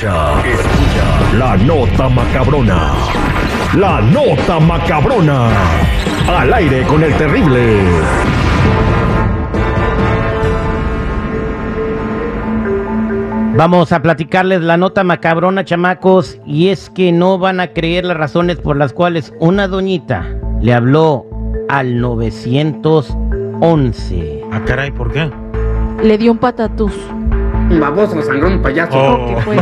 Escucha, escucha la nota macabrona. La nota macabrona. Al aire con el terrible. Vamos a platicarles la nota macabrona, chamacos, y es que no van a creer las razones por las cuales una doñita le habló al 911. Ah, caray, ¿por qué? Le dio un patatús. Un baboso, sangrón, payaso. Oh. ¿Qué fue?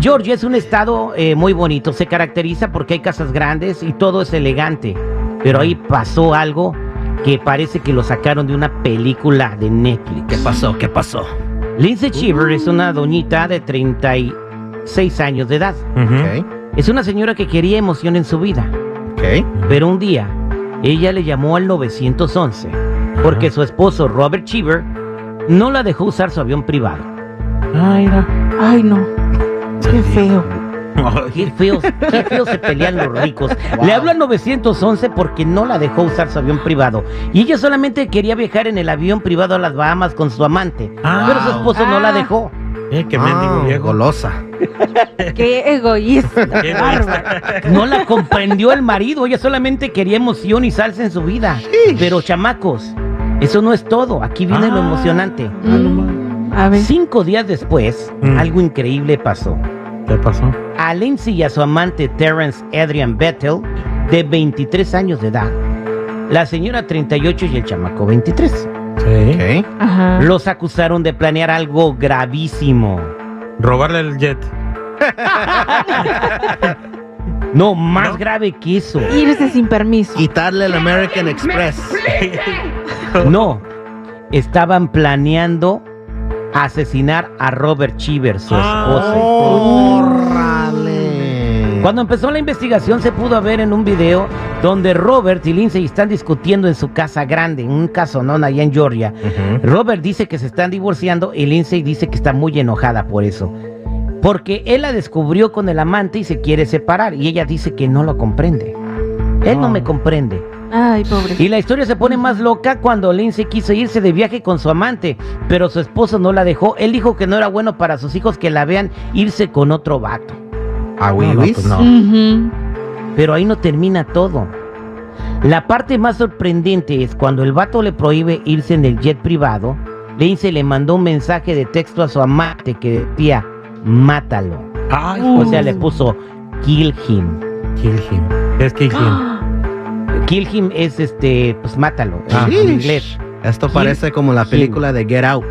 Georgia es un estado eh, muy bonito, se caracteriza porque hay casas grandes y todo es elegante, pero ahí pasó algo que parece que lo sacaron de una película de Netflix. ¿Qué pasó? ¿Qué pasó? Lindsay Cheever es una doñita de 36 años de edad. Es una señora que quería emoción en su vida. Pero un día, ella le llamó al 911 porque su esposo Robert Cheever no la dejó usar su avión privado. Ay, mira. Ay, no. Qué feo. Qué feos, qué feos se pelean los ricos. Le habló al 911 porque no la dejó usar su avión privado. Y ella solamente quería viajar en el avión privado a las Bahamas con su amante. Ah. pero su esposo no la Ah. dejó. Eh, qué mendigo Ah, viejo. Golosa. Qué egoísta. Qué Bárbaro. No la comprendió el marido. Ella solamente quería emoción y salsa en su vida. Pero chamacos, eso no es todo. Aquí viene lo Ah. emocionante. Mm, A ver. Cinco días después, Mm. algo increíble pasó. ¿Qué pasó? A Lindsay y a su amante Terrence Adrian Bettel, de 23 años de edad, la señora 38 y el chamaco 23, Sí. Ok. Ajá. los acusaron de planear algo gravísimo. Robarle el jet. No, más ¿No? grave que eso. Irse sin permiso. Quitarle el American Express. No, estaban planeando asesinar a Robert Cheever, su Ah. esposo. ¡Órale! Cuando empezó la investigación se pudo ver en un video donde Robert y Lindsay están discutiendo en su casa grande, en un casonón allá en Georgia. Robert dice que se están divorciando y Lindsay dice que está muy enojada por eso. Porque él la descubrió con el amante y se quiere separar y ella dice que no lo comprende. Él no me comprende. Ay, pobre. Y la historia se pone más loca cuando Lindsay quiso irse de viaje con su amante, pero su esposo no la dejó. Él dijo que no era bueno para sus hijos que la vean irse con otro vato. ¿A No, no, pues no. Ujú. Pero ahí no termina todo. La parte más sorprendente es cuando el vato le prohíbe irse en el jet privado, Lindsay le mandó un mensaje de texto a su amante que decía, mátalo. Ay, O sea, le puso, kill him. Kill him. ¿Qué es kill him? Kill him es este, pues mátalo, Ah. en inglés. Esto parece como la película de Get Out.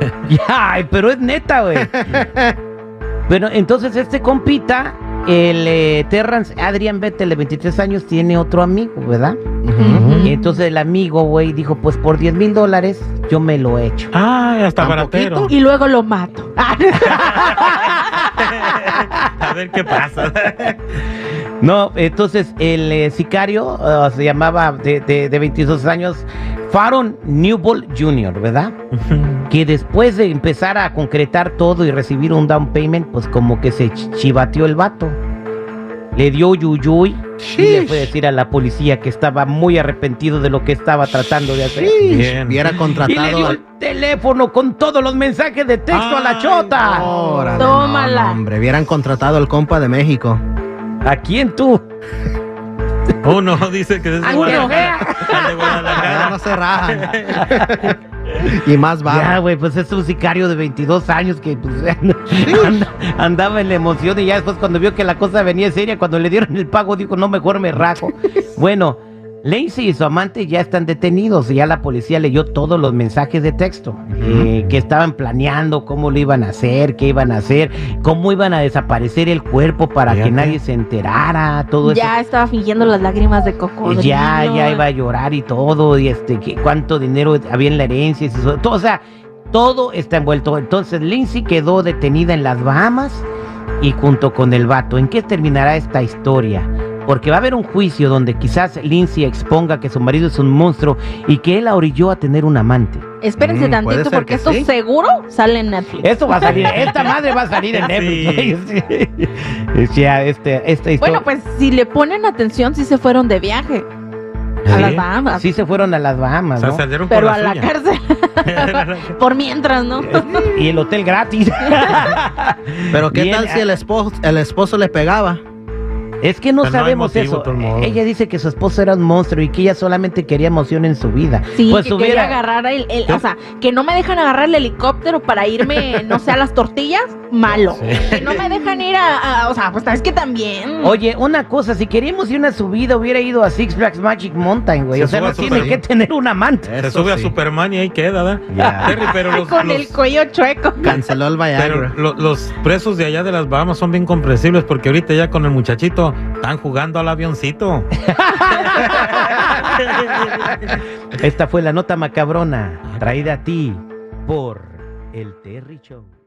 Ay, pero es neta, güey. Bueno, entonces este compita, el eh, Terrence Adrian Bettel de 23 años, tiene otro amigo, ¿verdad? Y entonces el amigo, güey, dijo, pues por 10 mil dólares yo me lo echo. Ay, hasta ¿Tan baratero. Y luego lo mato. A ver qué pasa. No, entonces el eh, sicario uh, se llamaba de, de, de 22 años Faron Newbold Jr., ¿verdad? Que después de empezar a concretar todo y recibir un down payment, pues como que se ch- chivateó el vato. Le dio yuyuy y le fue a decir a la policía que estaba muy arrepentido de lo que estaba tratando de hacer. Bien. Hubiera Y le contratado dio el teléfono con todos los mensajes de texto a la Ay, chota. Órale, Tómala. no, hombre, hubieran contratado al compa de México. ¿A quién tú? Uno dice que es de Ay, Guadalajara. De no se rajan. y más va. Ya, güey, pues es un sicario de 22 años que pues, and- andaba en la emoción y ya después cuando vio que la cosa venía seria, cuando le dieron el pago dijo, no, mejor me rajo. bueno, Lacey y su amante ya están detenidos y ya la policía leyó todos los mensajes de texto eh, que estaban planeando cómo lo iban a hacer, qué iban a hacer, cómo iban a desaparecer el cuerpo para que nadie se enterara, todo eso. Ya estaba fingiendo las lágrimas de cocodrilo. Ya, ya iba a llorar y todo, y este, que cuánto dinero había en la herencia, y eso, todo, o sea, todo está envuelto. Entonces, Lindsay quedó detenida en las Bahamas y junto con el vato. ¿En qué terminará esta historia? Porque va a haber un juicio donde quizás Lindsay exponga que su marido es un monstruo y que él la orilló a tener un amante. Espérense Mm, tantito porque que esto sí. seguro sale en Netflix. Esto va a salir, esta madre va a salir en Netflix. Sí. Ya, este, esta historia. Bueno, pues si le ponen atención, sí se fueron de viaje. A las Bahamas. Sí se fueron a las O Bahamas, sea, ¿no? salieron Pero con a la cárcel. Por mientras, ¿no? Y el hotel gratis. Pero ¿qué Bien, tal si ah, el esposo, el esposo le pegaba? Es que no Pero sabemos motivo, eso. Ella dice que su esposo era un monstruo y que ella solamente quería emoción en su vida. Sí, pues que hubiera- quería agarrar el, el- o sea, que no me dejan agarrar el helicóptero para irme, no sé, a las tortillas, malo. Que no me dejan ir a, a- o sea, pues es que también. Oye, una cosa, si queríamos ir a una subida, hubiera ido a Six Flags Magic Mountain, güey. Se O sea, no tiene que tener un amante. Se Eso sube a. Superman y ahí queda, ¿verdad? Terry, pero los, con los- el cuello chueco. Canceló el pero Viagra. lo- los presos de allá de las Bahamas son bien comprensibles porque ahorita ya con el muchachito están jugando al avioncito. Esta fue la nota macabrona traída a ti por el Terry Show.